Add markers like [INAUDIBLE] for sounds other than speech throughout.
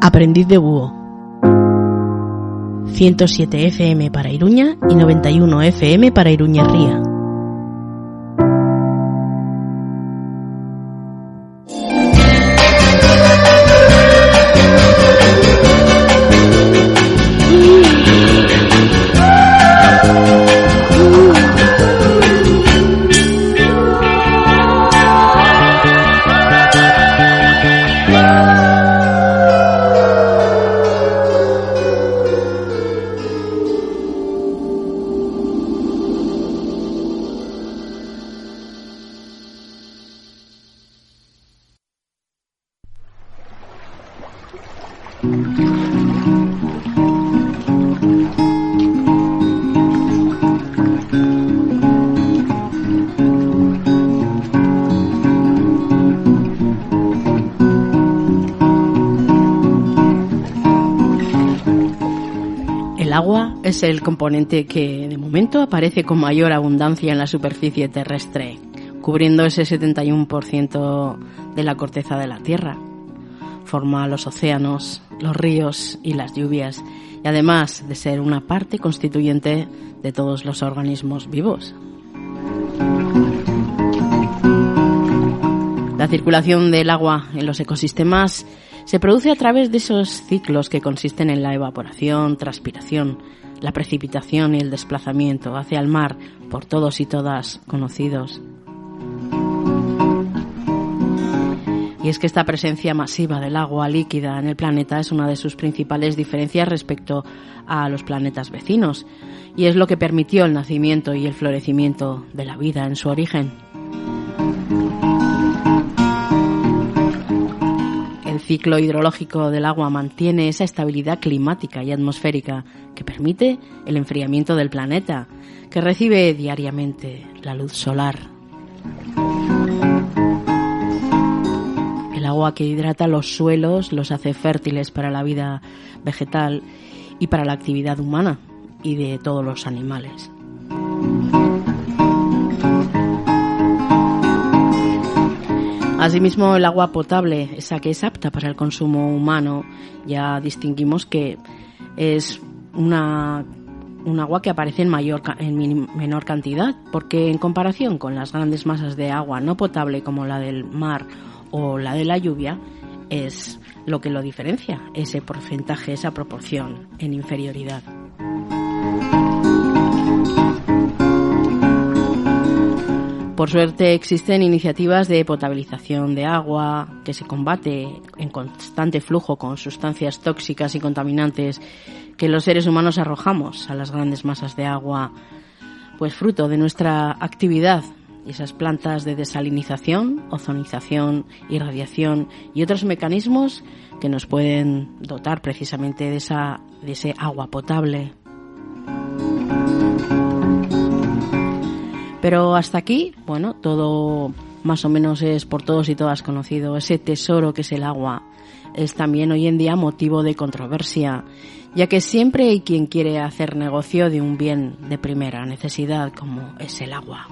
Aprendiz de Búho. 107 FM para Iruña y 91 FM para Iruña Ría. El componente que de momento aparece con mayor abundancia en la superficie terrestre, cubriendo ese 71% de la corteza de la Tierra. Forma los océanos, los ríos y las lluvias, y además de ser una parte constituyente de todos los organismos vivos. La circulación del agua en los ecosistemas se produce a través de esos ciclos que consisten en la evaporación, transpiración, la precipitación y el desplazamiento hacia el mar por todos y todas conocidos. Y es que esta presencia masiva del agua líquida en el planeta es una de sus principales diferencias respecto a los planetas vecinos, y es lo que permitió el nacimiento y el florecimiento de la vida en su origen. Ciclo hidrológico del agua mantiene esa estabilidad climática y atmosférica que permite el enfriamiento del planeta, que recibe diariamente la luz solar. El agua que hidrata los suelos los hace fértiles para la vida vegetal y para la actividad humana y de todos los animales. Asimismo, el agua potable, esa que es apta para el consumo humano, ya distinguimos que es una, un agua que aparece en, mayor, en menor cantidad, porque en comparación con las grandes masas de agua no potable como la del mar o la de la lluvia, es lo que lo diferencia, ese porcentaje, esa proporción en inferioridad. Por suerte existen iniciativas de potabilización de agua, que se combate en constante flujo con sustancias tóxicas y contaminantes que los seres humanos arrojamos a las grandes masas de agua, pues fruto de nuestra actividad esas plantas de desalinización, ozonización, irradiación y otros mecanismos que nos pueden dotar precisamente de, esa, de ese agua potable. Pero hasta aquí, bueno, todo más o menos es por todos y todas conocido. Ese tesoro que es el agua es también hoy en día motivo de controversia, ya que siempre hay quien quiere hacer negocio de un bien de primera necesidad como es el agua.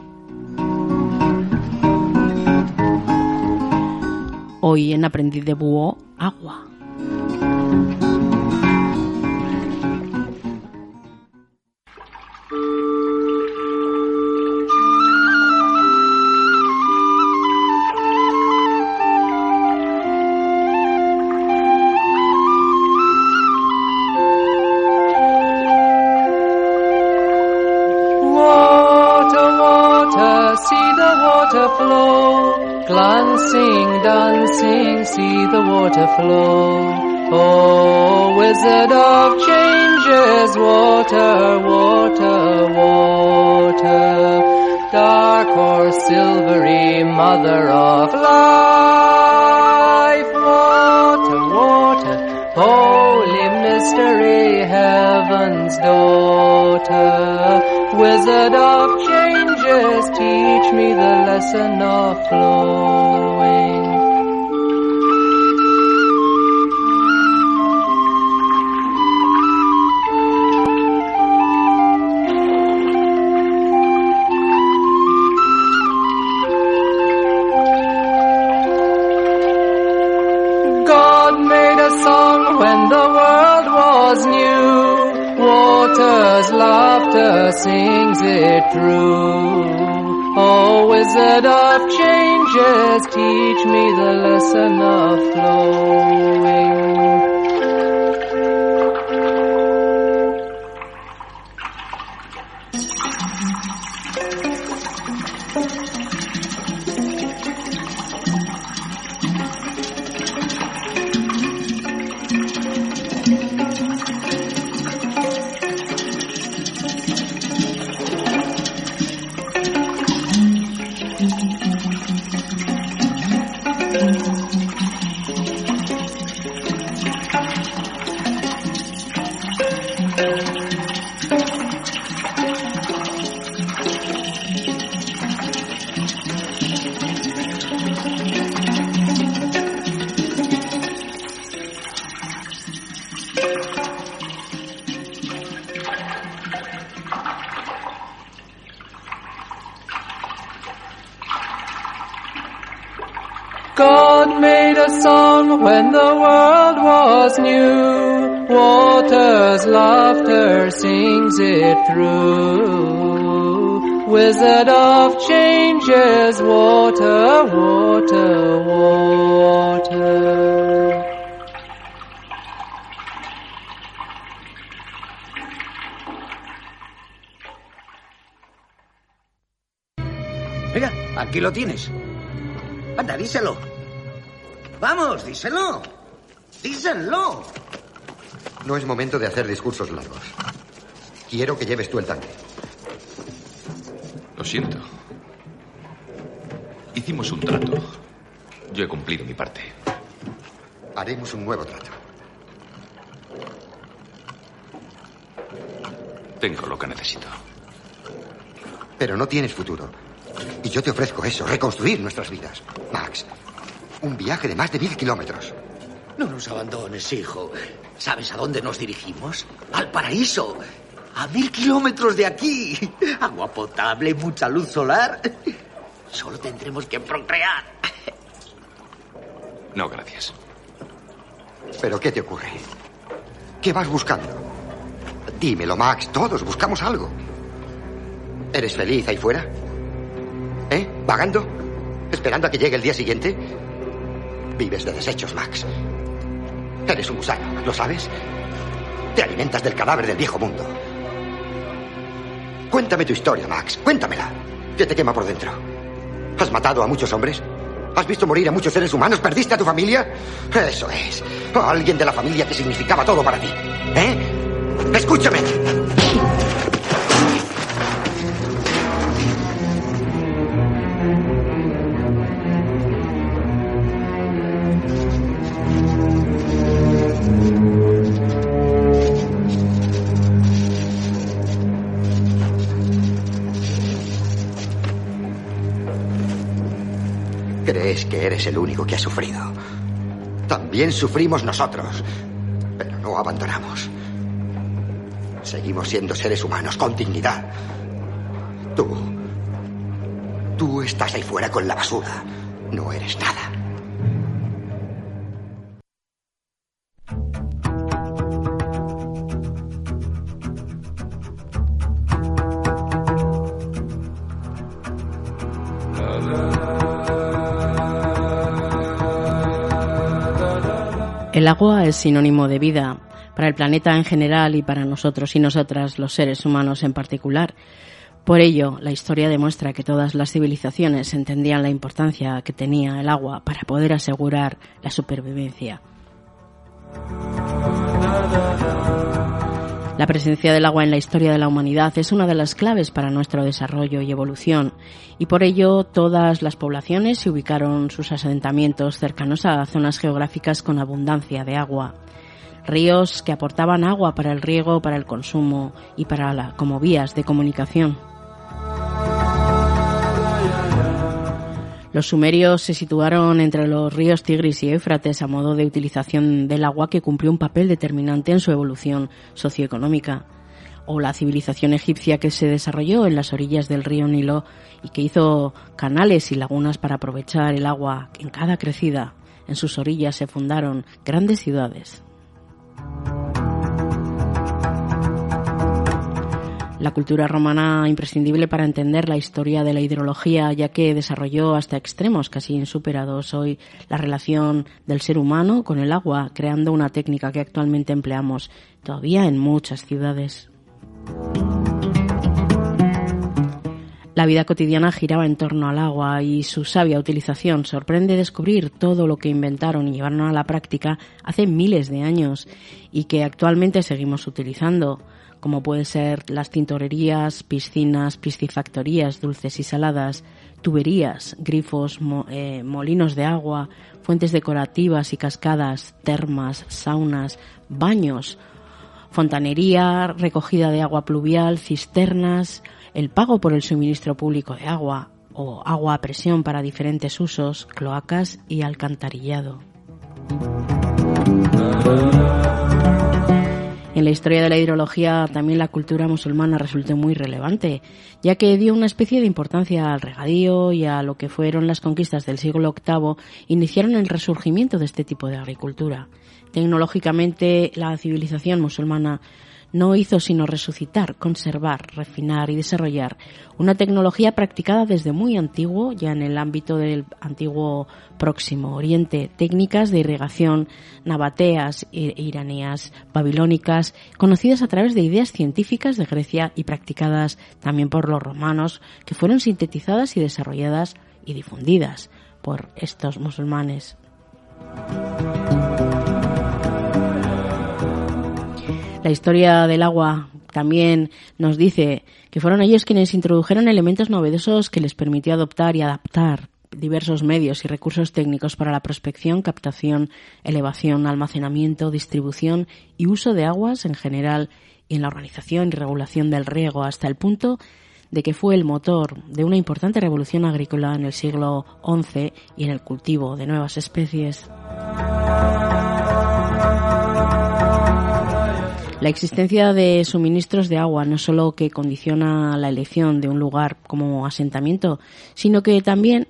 Hoy en Aprendiz de Búho, agua. Flow. Oh, wizard of changes, water, water, water. Dark or silvery mother of life, water, water. Holy mystery, heaven's daughter. Wizard of changes, teach me the lesson of flowing. どこ? Aquí lo tienes. Anda, díselo. Vamos, díselo. Díselo. No es momento de hacer discursos largos. Quiero que lleves tú el tanque. Lo siento. Hicimos un trato. Yo he cumplido mi parte. Haremos un nuevo trato. Tengo lo que necesito. Pero no tienes futuro. Y yo te ofrezco eso, reconstruir nuestras vidas. Max, un viaje de más de mil kilómetros. No nos abandones, hijo. ¿Sabes a dónde nos dirigimos? Al paraíso. A mil kilómetros de aquí. [LAUGHS] Agua potable, mucha luz solar. Solo tendremos que procrear. No, gracias. ¿Pero qué te ocurre? ¿Qué vas buscando? Dímelo, Max. Todos buscamos algo. ¿Eres feliz ahí fuera? ¿Eh? ¿Vagando? ¿Esperando a que llegue el día siguiente? Vives de desechos, Max. Eres un gusano, ¿lo sabes? Te alimentas del cadáver del viejo mundo. Cuéntame tu historia, Max. Cuéntamela. ¿Qué te quema por dentro? ¿Has matado a muchos hombres? ¿Has visto morir a muchos seres humanos? ¿Perdiste a tu familia? Eso es. A alguien de la familia que significaba todo para ti. ¿Eh? Escúchame. Eres el único que ha sufrido. También sufrimos nosotros, pero no abandonamos. Seguimos siendo seres humanos con dignidad. Tú. Tú estás ahí fuera con la basura. No eres nada. El agua es sinónimo de vida para el planeta en general y para nosotros y nosotras, los seres humanos en particular. Por ello, la historia demuestra que todas las civilizaciones entendían la importancia que tenía el agua para poder asegurar la supervivencia. La presencia del agua en la historia de la humanidad es una de las claves para nuestro desarrollo y evolución, y por ello todas las poblaciones se ubicaron sus asentamientos cercanos a zonas geográficas con abundancia de agua. Ríos que aportaban agua para el riego, para el consumo y para la, como vías de comunicación. Los sumerios se situaron entre los ríos Tigris y Éufrates a modo de utilización del agua que cumplió un papel determinante en su evolución socioeconómica. O la civilización egipcia que se desarrolló en las orillas del río Nilo y que hizo canales y lagunas para aprovechar el agua en cada crecida. En sus orillas se fundaron grandes ciudades. La cultura romana imprescindible para entender la historia de la hidrología, ya que desarrolló hasta extremos casi insuperados hoy la relación del ser humano con el agua, creando una técnica que actualmente empleamos todavía en muchas ciudades. La vida cotidiana giraba en torno al agua y su sabia utilización sorprende descubrir todo lo que inventaron y llevaron a la práctica hace miles de años y que actualmente seguimos utilizando, como pueden ser las tintorerías, piscinas, piscifactorías dulces y saladas, tuberías, grifos, eh, molinos de agua, fuentes decorativas y cascadas, termas, saunas, baños, fontanería, recogida de agua pluvial, cisternas, el pago por el suministro público de agua o agua a presión para diferentes usos, cloacas y alcantarillado. En la historia de la hidrología también la cultura musulmana resultó muy relevante, ya que dio una especie de importancia al regadío y a lo que fueron las conquistas del siglo VIII, iniciaron el resurgimiento de este tipo de agricultura. Tecnológicamente la civilización musulmana no hizo sino resucitar, conservar, refinar y desarrollar una tecnología practicada desde muy antiguo, ya en el ámbito del antiguo Próximo Oriente, técnicas de irrigación nabateas, iranías, babilónicas, conocidas a través de ideas científicas de Grecia y practicadas también por los romanos, que fueron sintetizadas y desarrolladas y difundidas por estos musulmanes. La historia del agua también nos dice que fueron ellos quienes introdujeron elementos novedosos que les permitió adoptar y adaptar diversos medios y recursos técnicos para la prospección, captación, elevación, almacenamiento, distribución y uso de aguas en general y en la organización y regulación del riego hasta el punto de que fue el motor de una importante revolución agrícola en el siglo XI y en el cultivo de nuevas especies. La existencia de suministros de agua no solo que condiciona la elección de un lugar como asentamiento, sino que también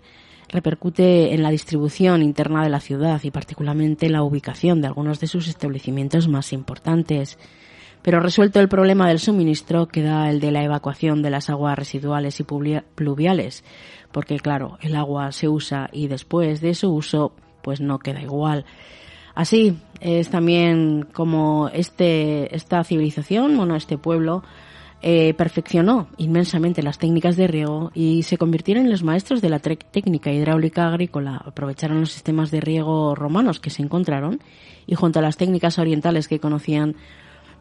repercute en la distribución interna de la ciudad y particularmente en la ubicación de algunos de sus establecimientos más importantes. Pero resuelto el problema del suministro queda el de la evacuación de las aguas residuales y pluviales, porque claro, el agua se usa y después de su uso pues no queda igual. Así es también como este, esta civilización, bueno, este pueblo, eh, perfeccionó inmensamente las técnicas de riego y se convirtieron en los maestros de la técnica hidráulica agrícola. Aprovecharon los sistemas de riego romanos que se encontraron y junto a las técnicas orientales que conocían,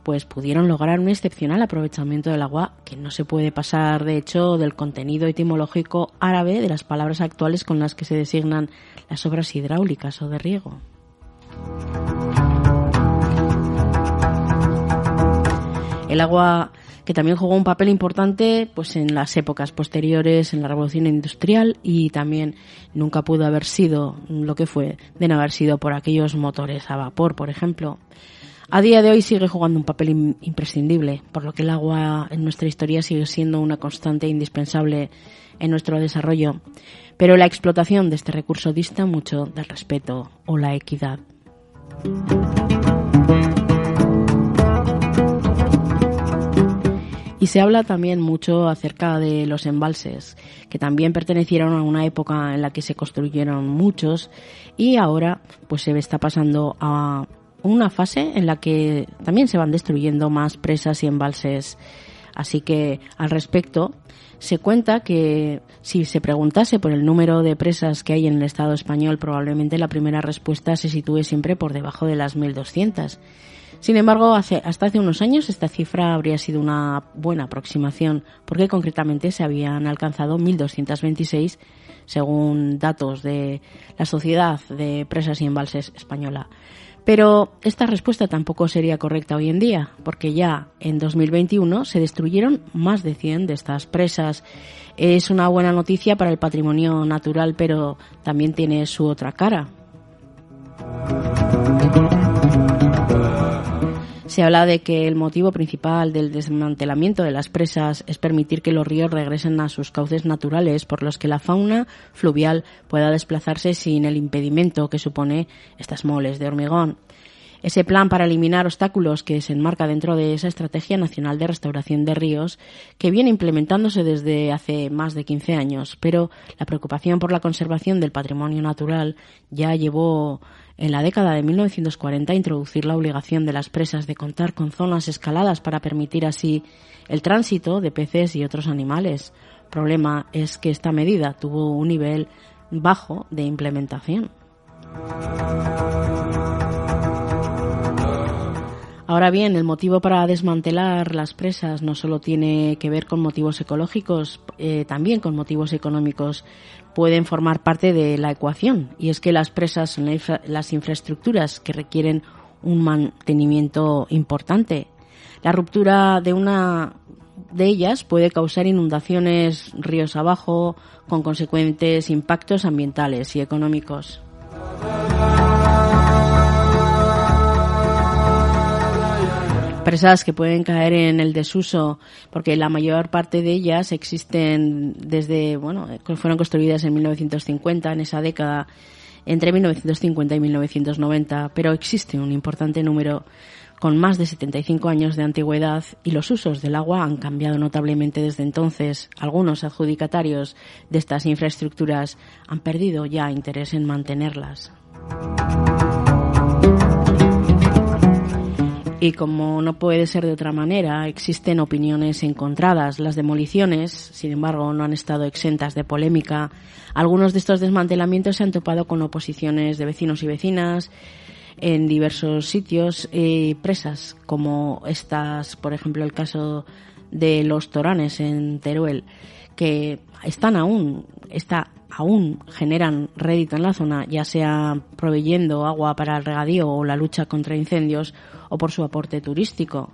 pues pudieron lograr un excepcional aprovechamiento del agua que no se puede pasar, de hecho, del contenido etimológico árabe de las palabras actuales con las que se designan las obras hidráulicas o de riego. El agua que también jugó un papel importante pues en las épocas posteriores en la revolución industrial y también nunca pudo haber sido lo que fue de no haber sido por aquellos motores a vapor por ejemplo. A día de hoy sigue jugando un papel imprescindible por lo que el agua en nuestra historia sigue siendo una constante indispensable en nuestro desarrollo. Pero la explotación de este recurso dista mucho del respeto o la equidad y se habla también mucho acerca de los embalses, que también pertenecieron a una época en la que se construyeron muchos y ahora pues se está pasando a una fase en la que también se van destruyendo más presas y embalses. Así que al respecto se cuenta que si se preguntase por el número de presas que hay en el Estado español, probablemente la primera respuesta se sitúe siempre por debajo de las 1.200. Sin embargo, hace, hasta hace unos años esta cifra habría sido una buena aproximación, porque concretamente se habían alcanzado 1.226 según datos de la Sociedad de Presas y Embalses Española. Pero esta respuesta tampoco sería correcta hoy en día, porque ya en 2021 se destruyeron más de 100 de estas presas. Es una buena noticia para el patrimonio natural, pero también tiene su otra cara. Se habla de que el motivo principal del desmantelamiento de las presas es permitir que los ríos regresen a sus cauces naturales, por los que la fauna fluvial pueda desplazarse sin el impedimento que supone estas moles de hormigón. Ese plan para eliminar obstáculos que se enmarca dentro de esa Estrategia Nacional de Restauración de Ríos que viene implementándose desde hace más de 15 años, pero la preocupación por la conservación del patrimonio natural ya llevó en la década de 1940 a introducir la obligación de las presas de contar con zonas escaladas para permitir así el tránsito de peces y otros animales. Problema es que esta medida tuvo un nivel bajo de implementación. Ahora bien, el motivo para desmantelar las presas no solo tiene que ver con motivos ecológicos, eh, también con motivos económicos pueden formar parte de la ecuación. Y es que las presas son las infraestructuras que requieren un mantenimiento importante. La ruptura de una de ellas puede causar inundaciones ríos abajo con consecuentes impactos ambientales y económicos. Presas que pueden caer en el desuso porque la mayor parte de ellas existen desde, bueno, fueron construidas en 1950, en esa década, entre 1950 y 1990, pero existe un importante número con más de 75 años de antigüedad y los usos del agua han cambiado notablemente desde entonces. Algunos adjudicatarios de estas infraestructuras han perdido ya interés en mantenerlas. Y como no puede ser de otra manera, existen opiniones encontradas. Las demoliciones, sin embargo, no han estado exentas de polémica. Algunos de estos desmantelamientos se han topado con oposiciones de vecinos y vecinas en diversos sitios y presas, como estas, por ejemplo, el caso de los Toranes en Teruel, que están aún, está aún generan rédito en la zona, ya sea proveyendo agua para el regadío o la lucha contra incendios o por su aporte turístico.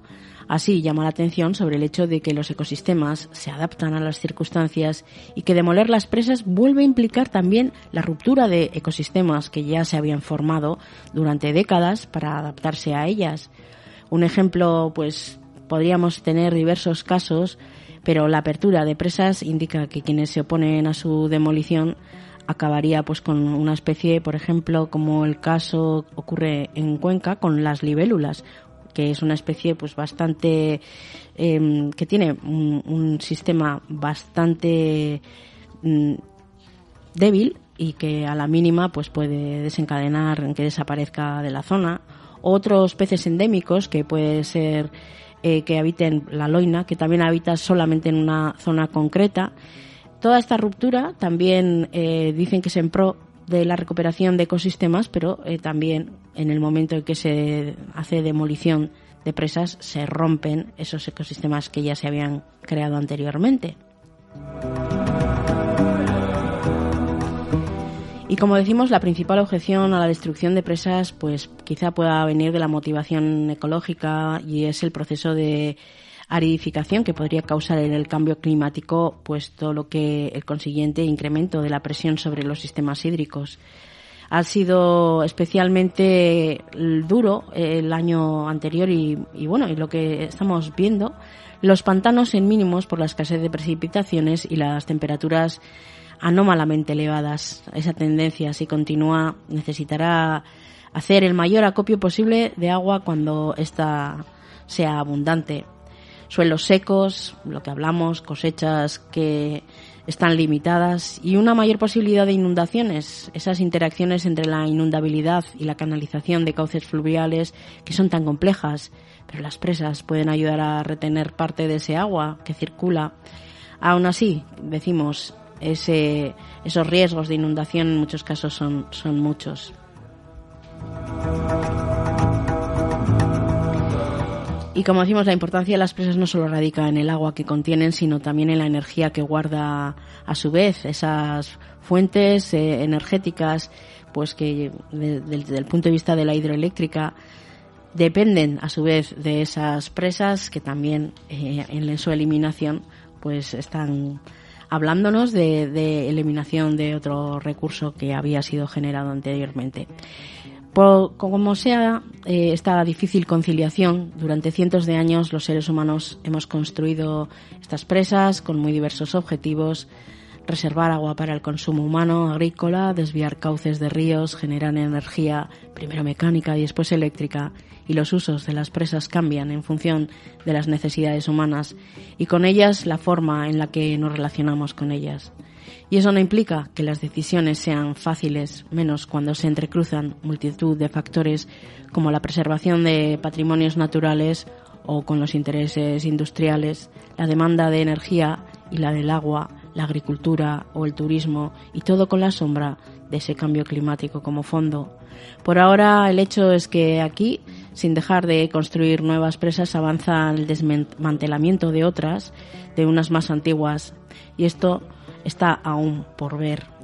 Así llama la atención sobre el hecho de que los ecosistemas se adaptan a las circunstancias y que demoler las presas vuelve a implicar también la ruptura de ecosistemas que ya se habían formado durante décadas para adaptarse a ellas. Un ejemplo, pues podríamos tener diversos casos pero la apertura de presas indica que quienes se oponen a su demolición acabaría pues con una especie, por ejemplo, como el caso ocurre en Cuenca con las libélulas, que es una especie pues bastante em, que tiene un, sistema bastante mm, débil y que a la mínima pues puede desencadenar en que desaparezca de la zona. Otros peces endémicos que puede ser eh, que habiten la loina, que también habita solamente en una zona concreta. Toda esta ruptura también eh, dicen que es en pro de la recuperación de ecosistemas, pero eh, también en el momento en que se hace demolición de presas se rompen esos ecosistemas que ya se habían creado anteriormente. Y como decimos, la principal objeción a la destrucción de presas, pues quizá pueda venir de la motivación ecológica y es el proceso de aridificación que podría causar en el cambio climático, pues todo lo que el consiguiente incremento de la presión sobre los sistemas hídricos. Ha sido especialmente duro el año anterior y, y bueno, y lo que estamos viendo, los pantanos en mínimos por la escasez de precipitaciones y las temperaturas anómalamente elevadas. Esa tendencia, si continúa, necesitará hacer el mayor acopio posible de agua cuando ésta sea abundante. Suelos secos, lo que hablamos, cosechas que están limitadas y una mayor posibilidad de inundaciones, esas interacciones entre la inundabilidad y la canalización de cauces fluviales que son tan complejas, pero las presas pueden ayudar a retener parte de ese agua que circula. Aún así, decimos, ese, esos riesgos de inundación en muchos casos son, son muchos. Y como decimos, la importancia de las presas no solo radica en el agua que contienen, sino también en la energía que guarda a su vez esas fuentes eh, energéticas, pues que desde el punto de vista de la hidroeléctrica dependen a su vez de esas presas que también eh, en su eliminación pues están hablándonos de, eliminación de otro recurso que había sido generado anteriormente. como sea eh, esta difícil conciliación, durante cientos de años los seres humanos hemos construido estas presas con muy diversos objetivos, reservar agua para el consumo humano, agrícola, desviar cauces de ríos, generar energía, primero mecánica y después eléctrica, y los usos de las presas cambian en función de las necesidades humanas y con ellas la forma en la que nos relacionamos con ellas. Y eso no implica que las decisiones sean fáciles, menos cuando se entrecruzan multitud de factores como la preservación de patrimonios naturales o con los intereses industriales, la demanda de energía y la del agua, la agricultura o el turismo y todo con la sombra de ese cambio climático como fondo. Por ahora el hecho es que aquí, sin dejar de construir nuevas presas, avanza el desmantelamiento de otras, de unas más antiguas, y esto está aún por ver.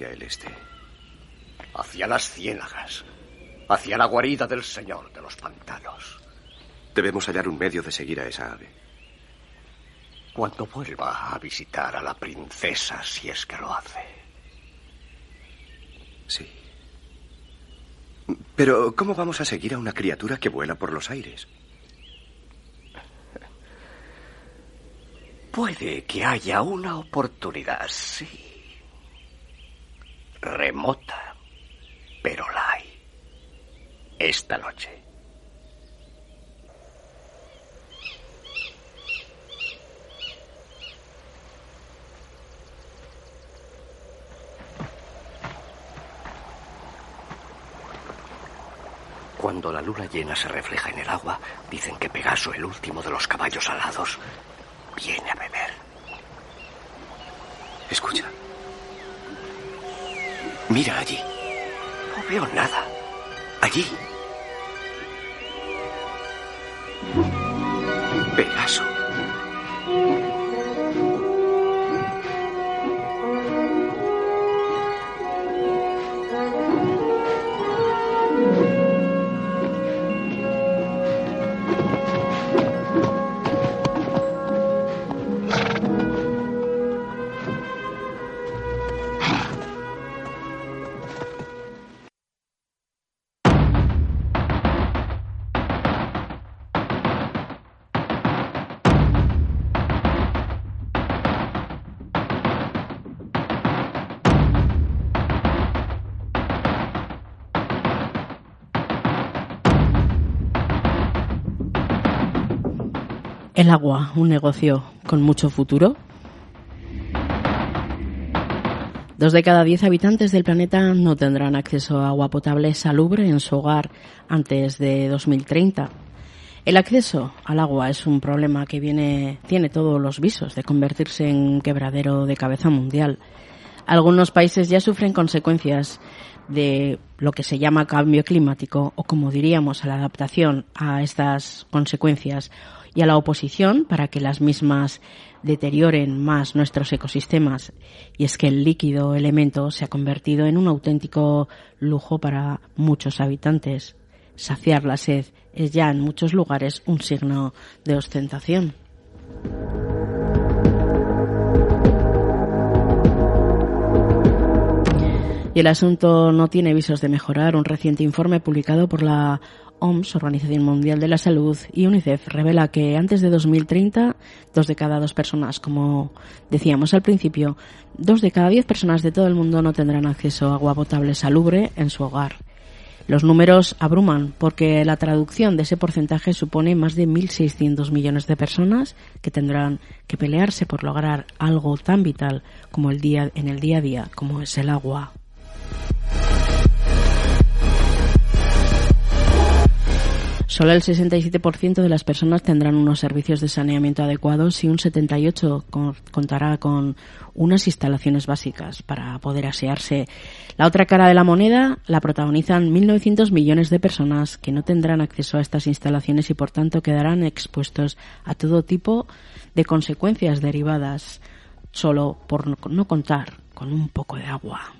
Hacia el este. Hacia las ciénagas. Hacia la guarida del señor de los pantanos. Debemos hallar un medio de seguir a esa ave. Cuando vuelva a visitar a la princesa, si es que lo hace. Sí. Pero, ¿cómo vamos a seguir a una criatura que vuela por los aires? Puede que haya una oportunidad, sí remota, pero la hay. Esta noche. Cuando la luna llena se refleja en el agua, dicen que Pegaso, el último de los caballos alados, viene a beber. Escucha. Mira allí. No veo nada. Allí. Pegaso. El agua, un negocio con mucho futuro. Dos de cada diez habitantes del planeta no tendrán acceso a agua potable salubre en su hogar antes de 2030. El acceso al agua es un problema que viene, tiene todos los visos de convertirse en un quebradero de cabeza mundial. Algunos países ya sufren consecuencias de lo que se llama cambio climático o como diríamos a la adaptación a estas consecuencias y a la oposición para que las mismas deterioren más nuestros ecosistemas. Y es que el líquido elemento se ha convertido en un auténtico lujo para muchos habitantes. Saciar la sed es ya en muchos lugares un signo de ostentación. Y el asunto no tiene visos de mejorar. Un reciente informe publicado por la OMS, Organización Mundial de la Salud, y UNICEF revela que antes de 2030, dos de cada dos personas, como decíamos al principio, dos de cada diez personas de todo el mundo no tendrán acceso a agua potable salubre en su hogar. Los números abruman porque la traducción de ese porcentaje supone más de 1.600 millones de personas que tendrán que pelearse por lograr algo tan vital como el día en el día a día como es el agua. Solo el 67% de las personas tendrán unos servicios de saneamiento adecuados y un 78% contará con unas instalaciones básicas para poder asearse. La otra cara de la moneda la protagonizan 1.900 millones de personas que no tendrán acceso a estas instalaciones y por tanto quedarán expuestos a todo tipo de consecuencias derivadas solo por no contar con un poco de agua.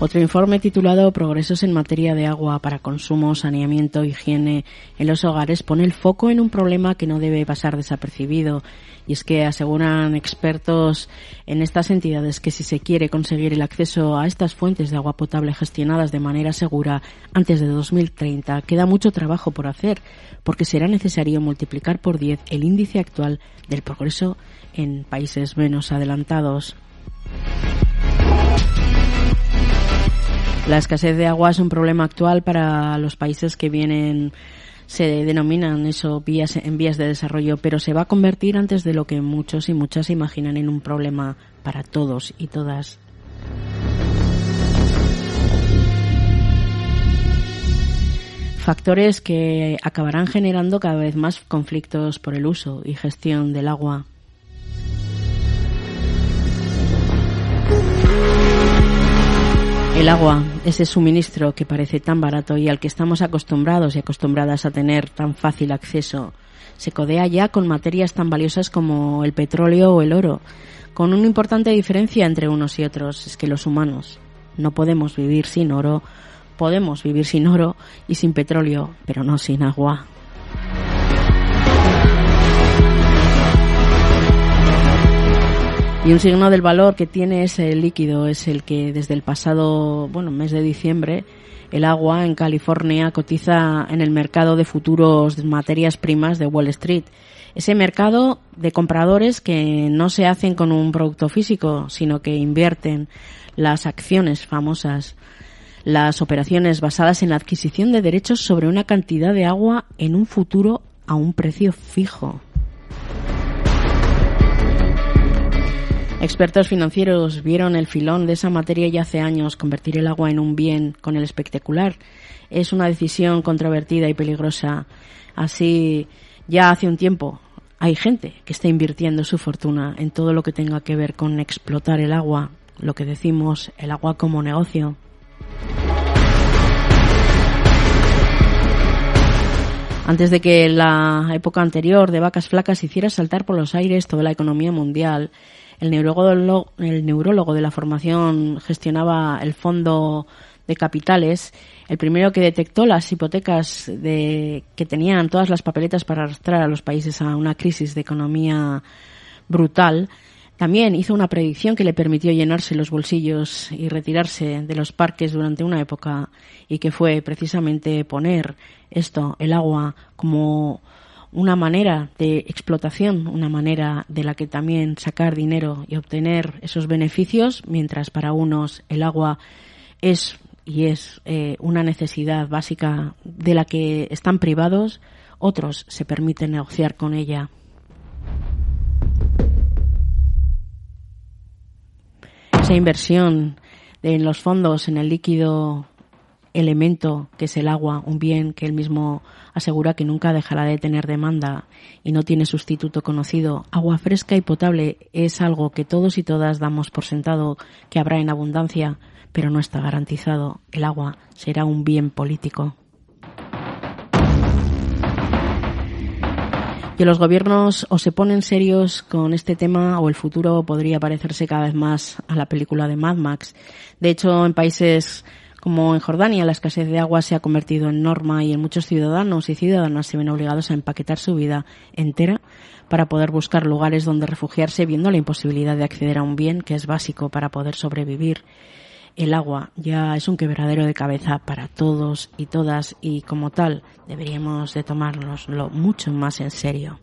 Otro informe titulado Progresos en materia de agua para consumo, saneamiento, higiene en los hogares pone el foco en un problema que no debe pasar desapercibido y es que aseguran expertos en estas entidades que si se quiere conseguir el acceso a estas fuentes de agua potable gestionadas de manera segura antes de 2030 queda mucho trabajo por hacer porque será necesario multiplicar por 10 el índice actual del progreso en países menos adelantados. La escasez de agua es un problema actual para los países que vienen se denominan eso vías en vías de desarrollo, pero se va a convertir antes de lo que muchos y muchas imaginan en un problema para todos y todas. Factores que acabarán generando cada vez más conflictos por el uso y gestión del agua. El agua, ese suministro que parece tan barato y al que estamos acostumbrados y acostumbradas a tener tan fácil acceso, se codea ya con materias tan valiosas como el petróleo o el oro, con una importante diferencia entre unos y otros, es que los humanos no podemos vivir sin oro, podemos vivir sin oro y sin petróleo, pero no sin agua. Y un signo del valor que tiene ese líquido es el que desde el pasado, bueno, mes de diciembre, el agua en California cotiza en el mercado de futuros materias primas de Wall Street. Ese mercado de compradores que no se hacen con un producto físico, sino que invierten las acciones famosas, las operaciones basadas en la adquisición de derechos sobre una cantidad de agua en un futuro a un precio fijo. Expertos financieros vieron el filón de esa materia ya hace años. Convertir el agua en un bien con el espectacular es una decisión controvertida y peligrosa. Así, ya hace un tiempo hay gente que está invirtiendo su fortuna en todo lo que tenga que ver con explotar el agua, lo que decimos el agua como negocio. Antes de que la época anterior de vacas flacas hiciera saltar por los aires toda la economía mundial, el neurólogo, el neurólogo de la formación gestionaba el fondo de capitales, el primero que detectó las hipotecas de, que tenían todas las papeletas para arrastrar a los países a una crisis de economía brutal, también hizo una predicción que le permitió llenarse los bolsillos y retirarse de los parques durante una época y que fue precisamente poner esto, el agua, como una manera de explotación, una manera de la que también sacar dinero y obtener esos beneficios, mientras para unos el agua es y es eh, una necesidad básica de la que están privados, otros se permiten negociar con ella. Esa inversión en los fondos, en el líquido elemento que es el agua, un bien que él mismo asegura que nunca dejará de tener demanda y no tiene sustituto conocido. Agua fresca y potable es algo que todos y todas damos por sentado que habrá en abundancia, pero no está garantizado. El agua será un bien político. que los gobiernos o se ponen serios con este tema o el futuro podría parecerse cada vez más a la película de Mad Max. De hecho, en países como en Jordania, la escasez de agua se ha convertido en norma y en muchos ciudadanos y ciudadanas se ven obligados a empaquetar su vida entera para poder buscar lugares donde refugiarse viendo la imposibilidad de acceder a un bien que es básico para poder sobrevivir. El agua ya es un quebradero de cabeza para todos y todas y como tal deberíamos de tomárnoslo mucho más en serio.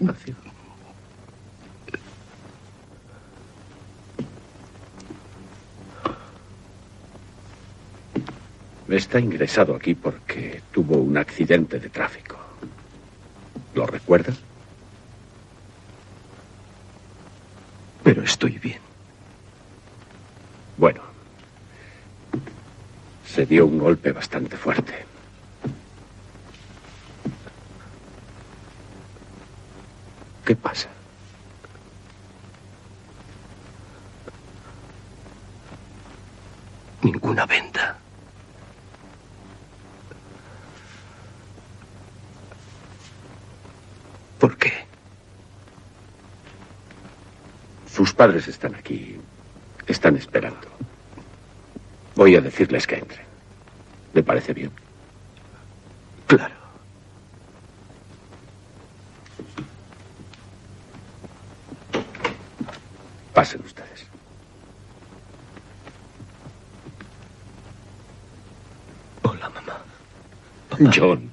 Rápido, despacio. Está ingresado aquí porque tuvo un accidente de tráfico. ¿Lo recuerda? Pero estoy bien. Bueno, se dio un golpe bastante fuerte. ¿Qué pasa? Ninguna venta. ¿Por qué? Sus padres están aquí. Están esperando. Voy a decirles que entren. ¿Le parece bien? Claro. Pasen ustedes. Hola, mamá. John.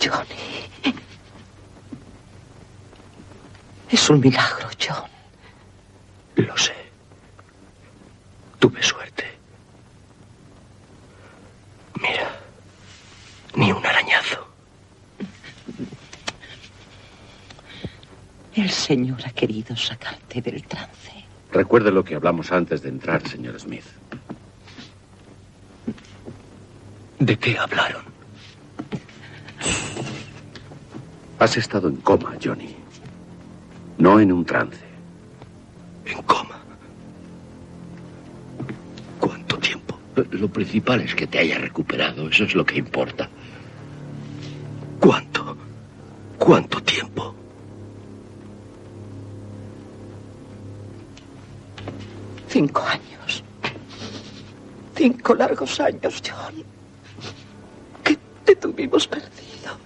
Johnny. Es un milagro, John. Lo sé. Tuve suerte. Mira, ni un arañazo. El Señor ha querido sacarte del trance. Recuerde lo que hablamos antes de entrar, señor Smith. ¿De qué hablaron? Has estado en coma, Johnny. No en un trance. En coma. ¿Cuánto tiempo? Lo principal es que te haya recuperado, eso es lo que importa. ¿Cuánto? ¿Cuánto tiempo? Cinco años. Cinco largos años, John. Que te tuvimos perdido.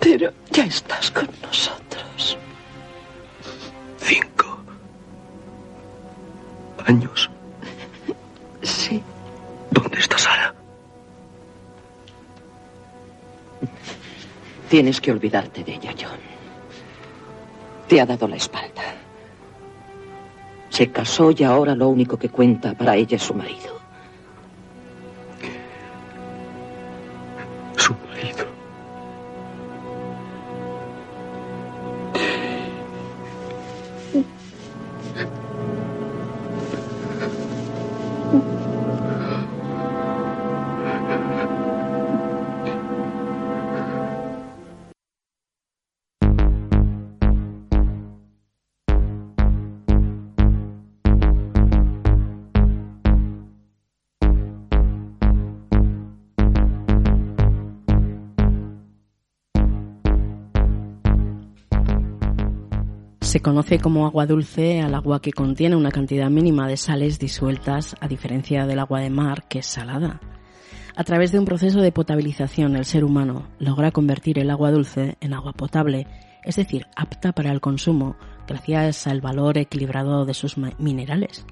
Pero ya estás con nosotros. Cinco años. Sí. ¿Dónde está Sara? Tienes que olvidarte de ella, John. Te ha dado la espalda. Se casó y ahora lo único que cuenta para ella es su marido. Conoce como agua dulce al agua que contiene una cantidad mínima de sales disueltas, a diferencia del agua de mar, que es salada. A través de un proceso de potabilización, el ser humano logra convertir el agua dulce en agua potable, es decir, apta para el consumo, gracias al valor equilibrado de sus minerales.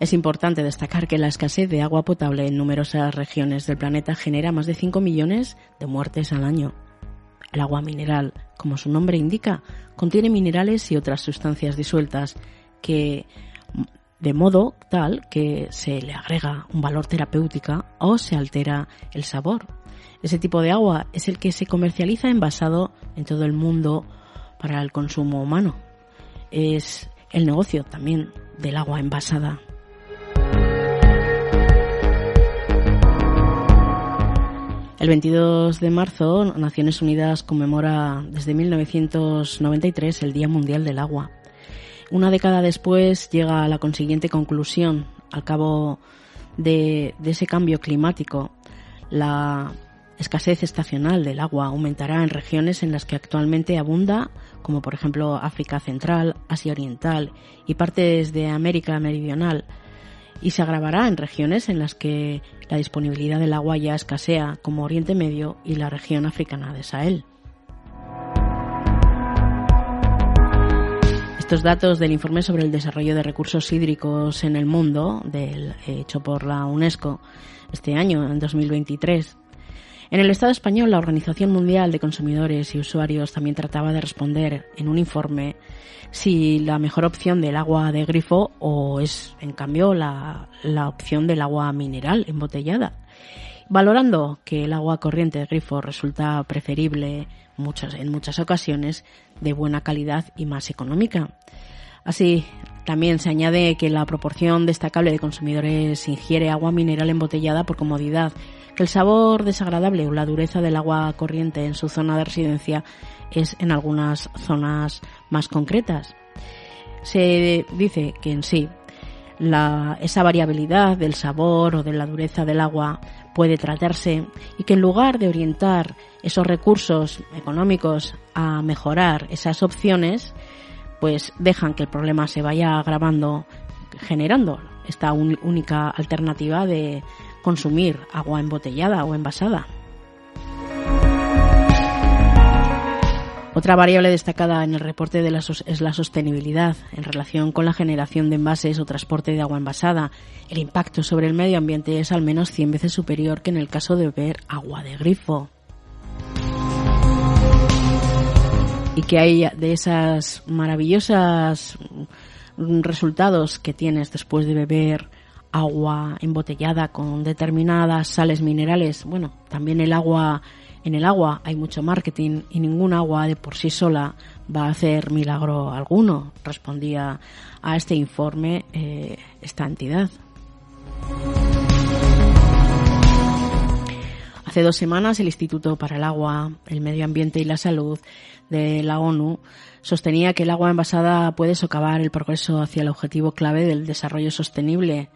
Es importante destacar que la escasez de agua potable en numerosas regiones del planeta genera más de 5 millones de muertes al año. El agua mineral, como su nombre indica, contiene minerales y otras sustancias disueltas que de modo tal que se le agrega un valor terapéutico o se altera el sabor. Ese tipo de agua es el que se comercializa envasado en todo el mundo para el consumo humano. Es el negocio también del agua envasada. El 22 de marzo, Naciones Unidas conmemora desde 1993 el Día Mundial del Agua. Una década después llega a la consiguiente conclusión, al cabo de, de ese cambio climático, la escasez estacional del agua aumentará en regiones en las que actualmente abunda, como por ejemplo África Central, Asia Oriental y partes de América Meridional, y se agravará en regiones en las que la disponibilidad del agua ya escasea, como Oriente Medio y la región africana de Sahel. Estos datos del informe sobre el desarrollo de recursos hídricos en el mundo, hecho por la UNESCO este año, en 2023, en el Estado español, la Organización Mundial de Consumidores y Usuarios también trataba de responder en un informe si la mejor opción del agua de grifo o es, en cambio, la, la opción del agua mineral embotellada, valorando que el agua corriente de grifo resulta preferible muchas, en muchas ocasiones de buena calidad y más económica. Así, también se añade que la proporción destacable de consumidores ingiere agua mineral embotellada por comodidad, que el sabor desagradable o la dureza del agua corriente en su zona de residencia es en algunas zonas más concretas. Se dice que en sí esa variabilidad del sabor o de la dureza del agua puede tratarse y que en lugar de orientar esos recursos económicos a mejorar esas opciones, pues dejan que el problema se vaya agravando, generando esta única alternativa de consumir agua embotellada o envasada. Otra variable destacada en el reporte de la es la sostenibilidad en relación con la generación de envases o transporte de agua envasada. El impacto sobre el medio ambiente es al menos 100 veces superior que en el caso de beber agua de grifo. Y que hay de esas maravillosas resultados que tienes después de beber agua embotellada con determinadas sales minerales. Bueno, también el agua en el agua hay mucho marketing y ningún agua de por sí sola va a hacer milagro alguno, respondía a este informe eh, esta entidad. Hace dos semanas el Instituto para el Agua, el Medio Ambiente y la Salud de la ONU sostenía que el agua envasada puede socavar el progreso hacia el objetivo clave del desarrollo sostenible,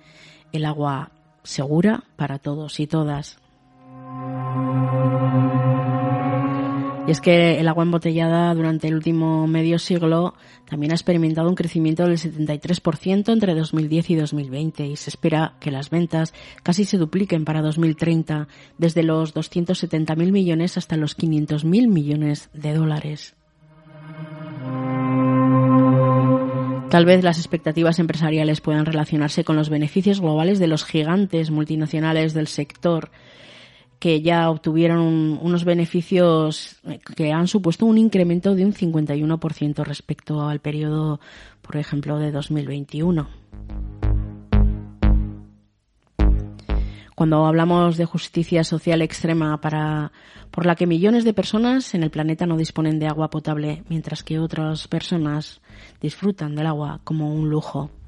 el agua segura para todos y todas. Y es que el agua embotellada durante el último medio siglo también ha experimentado un crecimiento del 73% entre 2010 y 2020 y se espera que las ventas casi se dupliquen para 2030 desde los 270.000 millones hasta los 500.000 millones de dólares. Tal vez las expectativas empresariales puedan relacionarse con los beneficios globales de los gigantes multinacionales del sector que ya obtuvieron unos beneficios que han supuesto un incremento de un 51% respecto al periodo, por ejemplo, de 2021. Cuando hablamos de justicia social extrema para, por la que millones de personas en el planeta no disponen de agua potable, mientras que otras personas disfrutan del agua como un lujo.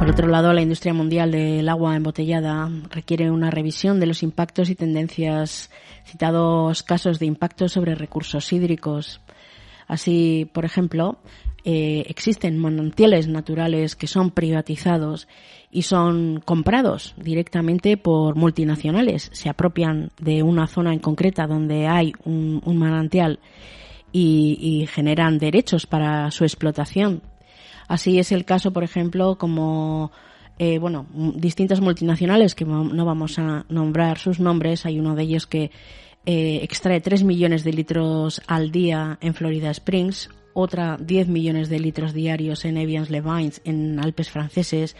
Por otro lado, la industria mundial del agua embotellada requiere una revisión de los impactos y tendencias, citados casos de impacto sobre recursos hídricos. Así, por ejemplo, eh, existen manantiales naturales que son privatizados y son comprados directamente por multinacionales. Se apropian de una zona en concreta donde hay un, manantial y generan derechos para su explotación Así es el caso, por ejemplo, como eh, bueno, distintas multinacionales que no vamos a nombrar sus nombres. Hay uno de ellos que eh, extrae 3 millones de litros al día en Florida Springs, otra 10 millones de litros diarios en Evians Levines en Alpes franceses,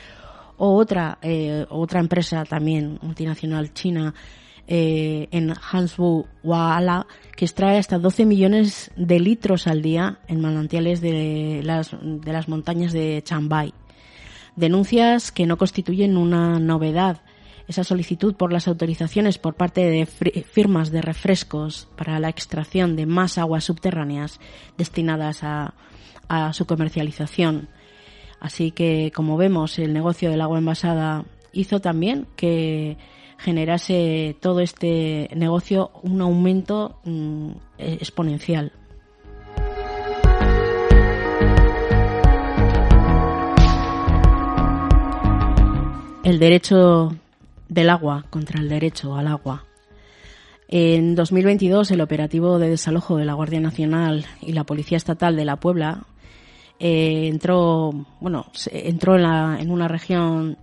o otra, eh, otra empresa también multinacional china eh, en Hansbu Waala, que extrae hasta 12 millones de litros al día en manantiales de las, de las montañas de Chambay. Denuncias que no constituyen una novedad. Esa solicitud por las autorizaciones por parte de firmas de refrescos para la extracción de más aguas subterráneas destinadas a, a su comercialización. Así que, como vemos, el negocio del agua envasada hizo también que generase todo este negocio un aumento mm, exponencial. El derecho del agua contra el derecho al agua. En 2022, el operativo de desalojo de la Guardia Nacional y la Policía Estatal de la Puebla eh, entró, bueno, entró en, la- en una región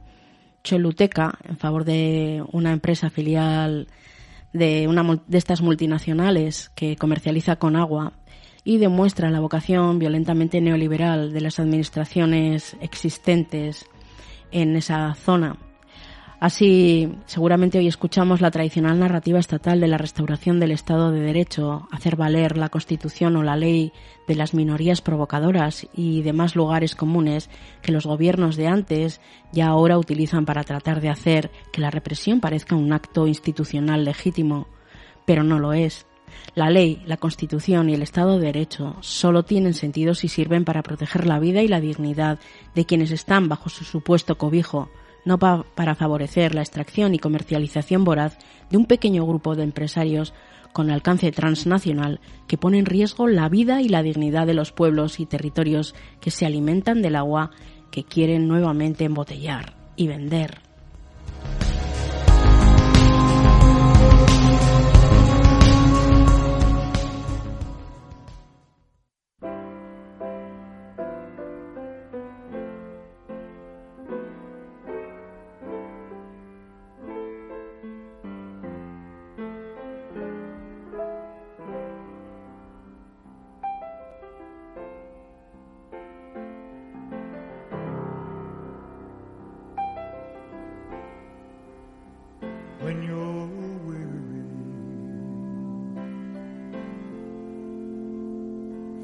choluteca en favor de una empresa filial de una de estas multinacionales que comercializa con agua y demuestra la vocación violentamente neoliberal de las administraciones existentes en esa zona. Así, seguramente hoy escuchamos la tradicional narrativa estatal de la restauración del Estado de Derecho, hacer valer la Constitución o la ley de las minorías provocadoras y demás lugares comunes que los gobiernos de antes ya ahora utilizan para tratar de hacer que la represión parezca un acto institucional legítimo, pero no lo es. La ley, la Constitución y el Estado de Derecho solo tienen sentido si sirven para proteger la vida y la dignidad de quienes están bajo su supuesto cobijo, no pa- para favorecer la extracción y comercialización voraz de un pequeño grupo de empresarios con alcance transnacional que pone en riesgo la vida y la dignidad de los pueblos y territorios que se alimentan del agua que quieren nuevamente embotellar y vender.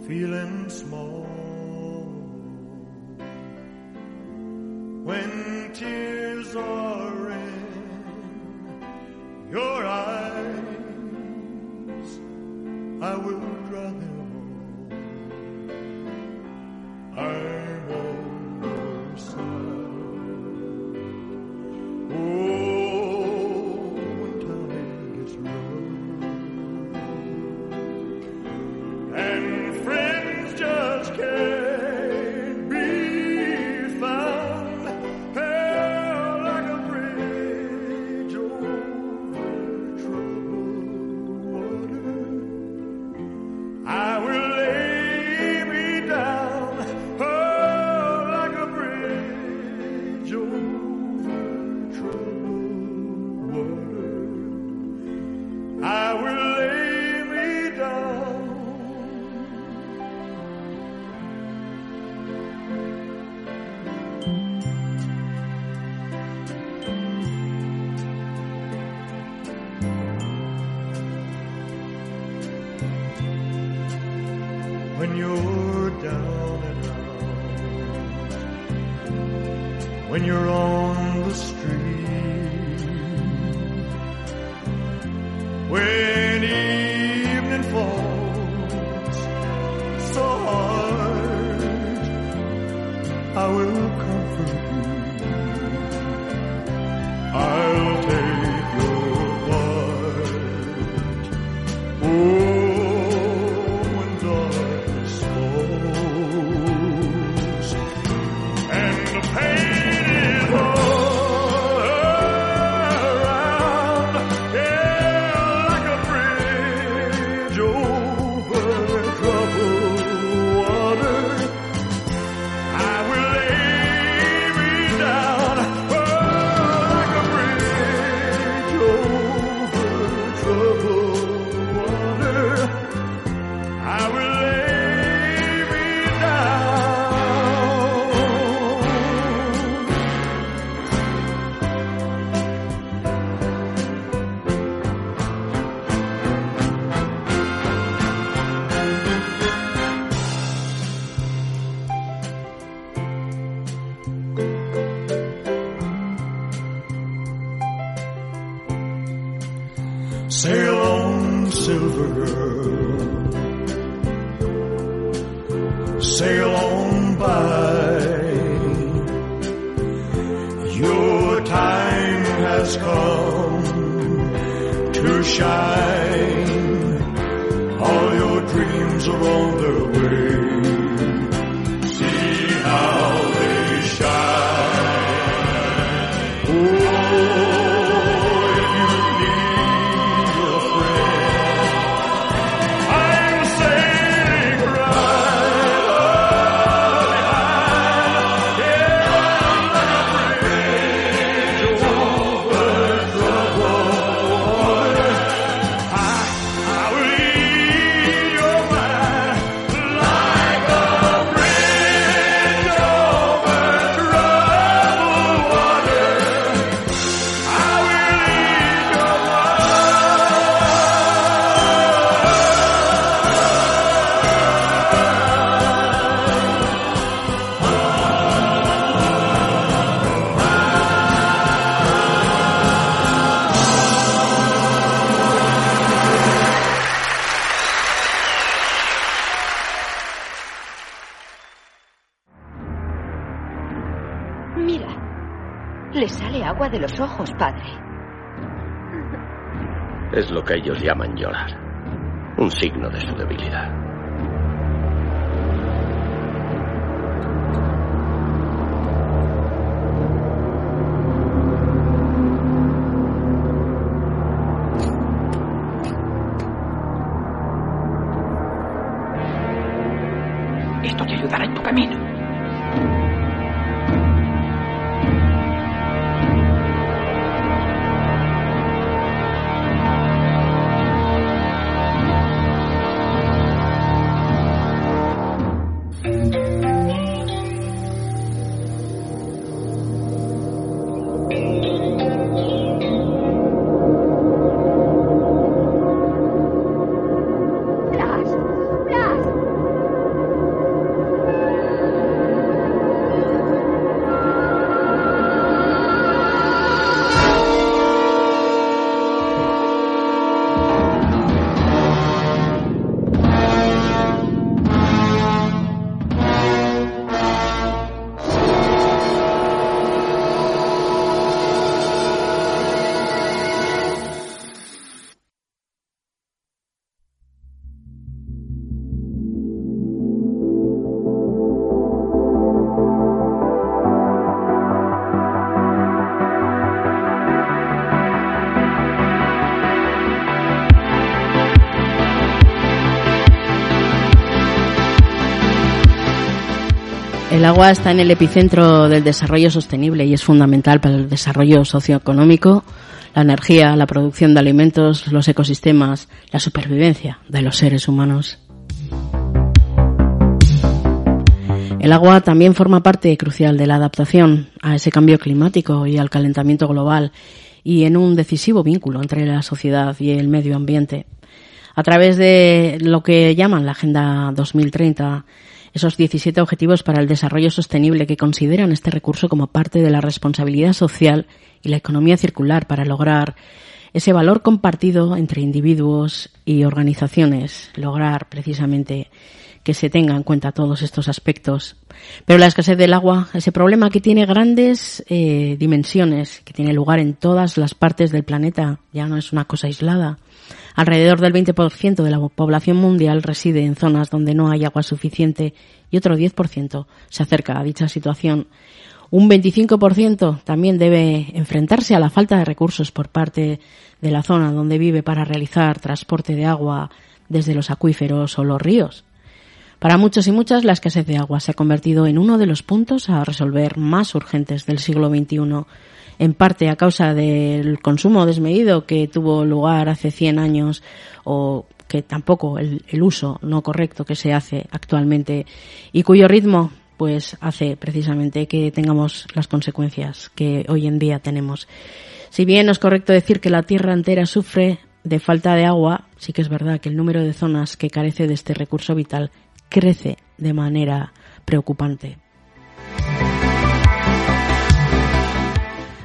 Feeling small, when tears are in your eyes, I will de los ojos, padre. Es lo que ellos llaman llorar. Un signo de su debilidad. El agua está en el epicentro del desarrollo sostenible y es fundamental para el desarrollo socioeconómico, la energía, la producción de alimentos, los ecosistemas, la supervivencia de los seres humanos. El agua también forma parte crucial de la adaptación a ese cambio climático y al calentamiento global y en un decisivo vínculo entre la sociedad y el medio ambiente. A través de lo que llaman la Agenda 2030, esos 17 Objetivos para el Desarrollo Sostenible que consideran este recurso como parte de la responsabilidad social y la economía circular para lograr ese valor compartido entre individuos y organizaciones, lograr precisamente que se tenga en cuenta todos estos aspectos. Pero la escasez del agua, ese problema que tiene grandes eh, dimensiones, que tiene lugar en todas las partes del planeta, ya no es una cosa aislada. Alrededor del 20% de la población mundial reside en zonas donde no hay agua suficiente y otro 10% se acerca a dicha situación. Un 25% también debe enfrentarse a la falta de recursos por parte de la zona donde vive para realizar transporte de agua desde los acuíferos o los ríos. Para muchos y muchas, la escasez de agua se ha convertido en uno de los puntos a resolver más urgentes del siglo XXI, en parte a causa del consumo desmedido que tuvo lugar hace 100 años o que tampoco el, el uso no correcto que se hace actualmente y cuyo ritmo pues hace precisamente que tengamos las consecuencias que hoy en día tenemos. Si bien no es correcto decir que la Tierra entera sufre de falta de agua, sí que es verdad que el número de zonas que carece de este recurso vital crece de manera preocupante.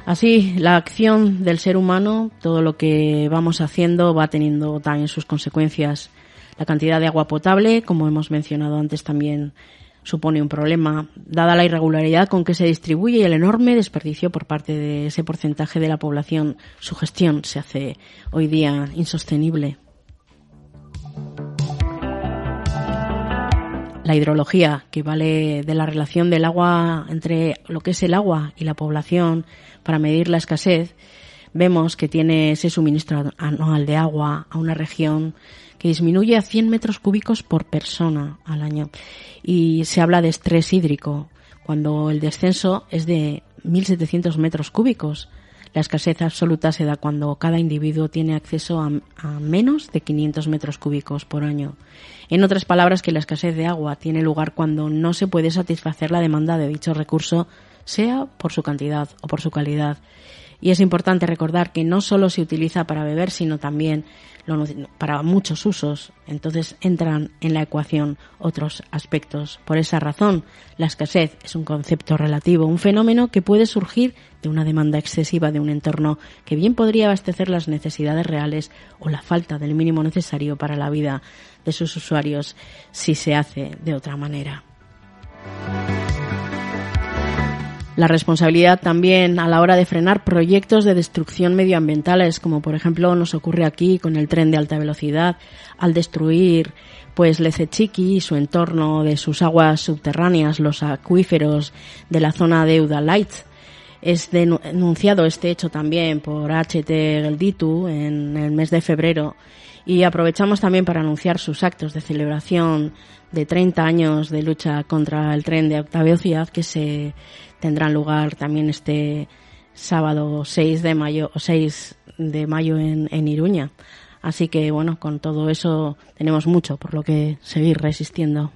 Así, la acción del ser humano, todo lo que vamos haciendo va teniendo también sus consecuencias. La cantidad de agua potable, como hemos mencionado antes también, supone un problema, dada la irregularidad con que se distribuye y el enorme desperdicio por parte de ese porcentaje de la población. Su gestión se hace hoy día insostenible. La hidrología, que vale de la relación del agua entre lo que es el agua y la población para medir la escasez, vemos que tiene ese suministro anual de agua a una región que disminuye a 100 metros cúbicos por persona al año. Y se habla de estrés hídrico, cuando el descenso es de 1.700 metros cúbicos. La escasez absoluta se da cuando cada individuo tiene acceso a, menos de 500 metros cúbicos por año. En otras palabras, que la escasez de agua tiene lugar cuando no se puede satisfacer la demanda de dicho recurso, sea por su cantidad o por su calidad. Y es importante recordar que no solo se utiliza para beber, sino también para muchos usos. Entonces entran en la ecuación otros aspectos. Por esa razón, la escasez es un concepto relativo, un fenómeno que puede surgir de una demanda excesiva de un entorno que bien podría abastecer las necesidades reales o la falta del mínimo necesario para la vida de sus usuarios si se hace de otra manera. La responsabilidad también a la hora de frenar proyectos de destrucción medioambientales, como por ejemplo nos ocurre aquí con el tren de alta velocidad, al destruir pues Lecechiqui y su entorno de sus aguas subterráneas, los acuíferos de la zona de Udalites. Es denunciado este hecho también por HT Gelditu en el mes de febrero y aprovechamos también para anunciar sus actos de celebración de 30 años de lucha contra el tren de alta velocidad que se tendrán lugar también este sábado 6 de mayo, 6 de mayo en, en Iruña. Así que bueno, con todo eso tenemos mucho por lo que seguir resistiendo.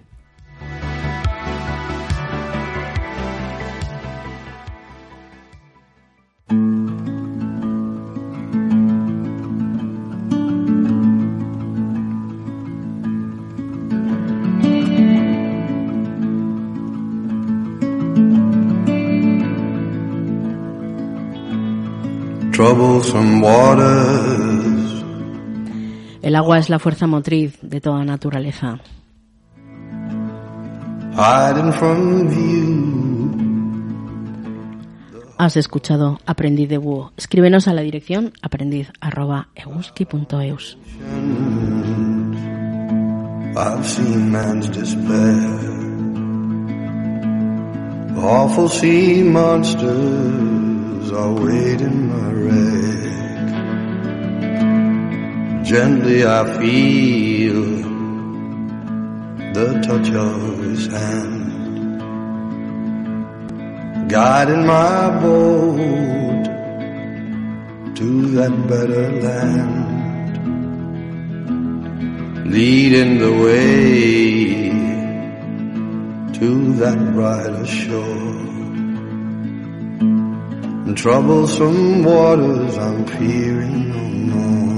Troublesome waters. El agua es la fuerza motriz de toda naturaleza. Hiding from view. Has escuchado Aprendiz de Búho. Escríbenos a la dirección aprendiz.euski.eus. I've seen man's despair. Awful sea monsters are waiting my wreck. Gently I feel the touch of his hand. Guiding my boat to that better land. Leading the way to that brighter shore and troublesome waters I'm peering no more.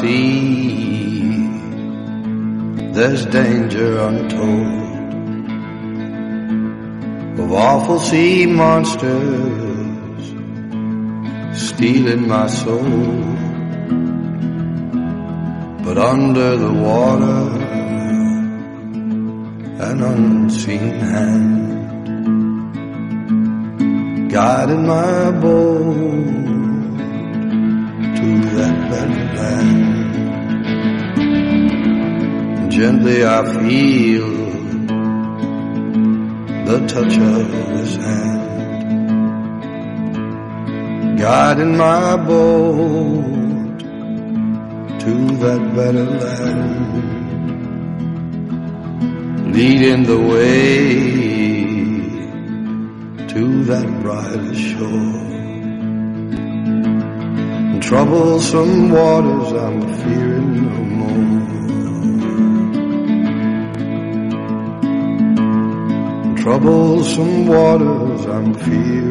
Sea, there's danger untold of awful sea monsters stealing my soul. But under the water, an unseen hand guiding my boat to that. Gently I feel the touch of his hand, guiding my boat to that better land, leading the way to that brighter shore. In troublesome waters I'm fearing troublesome waters I'm fearing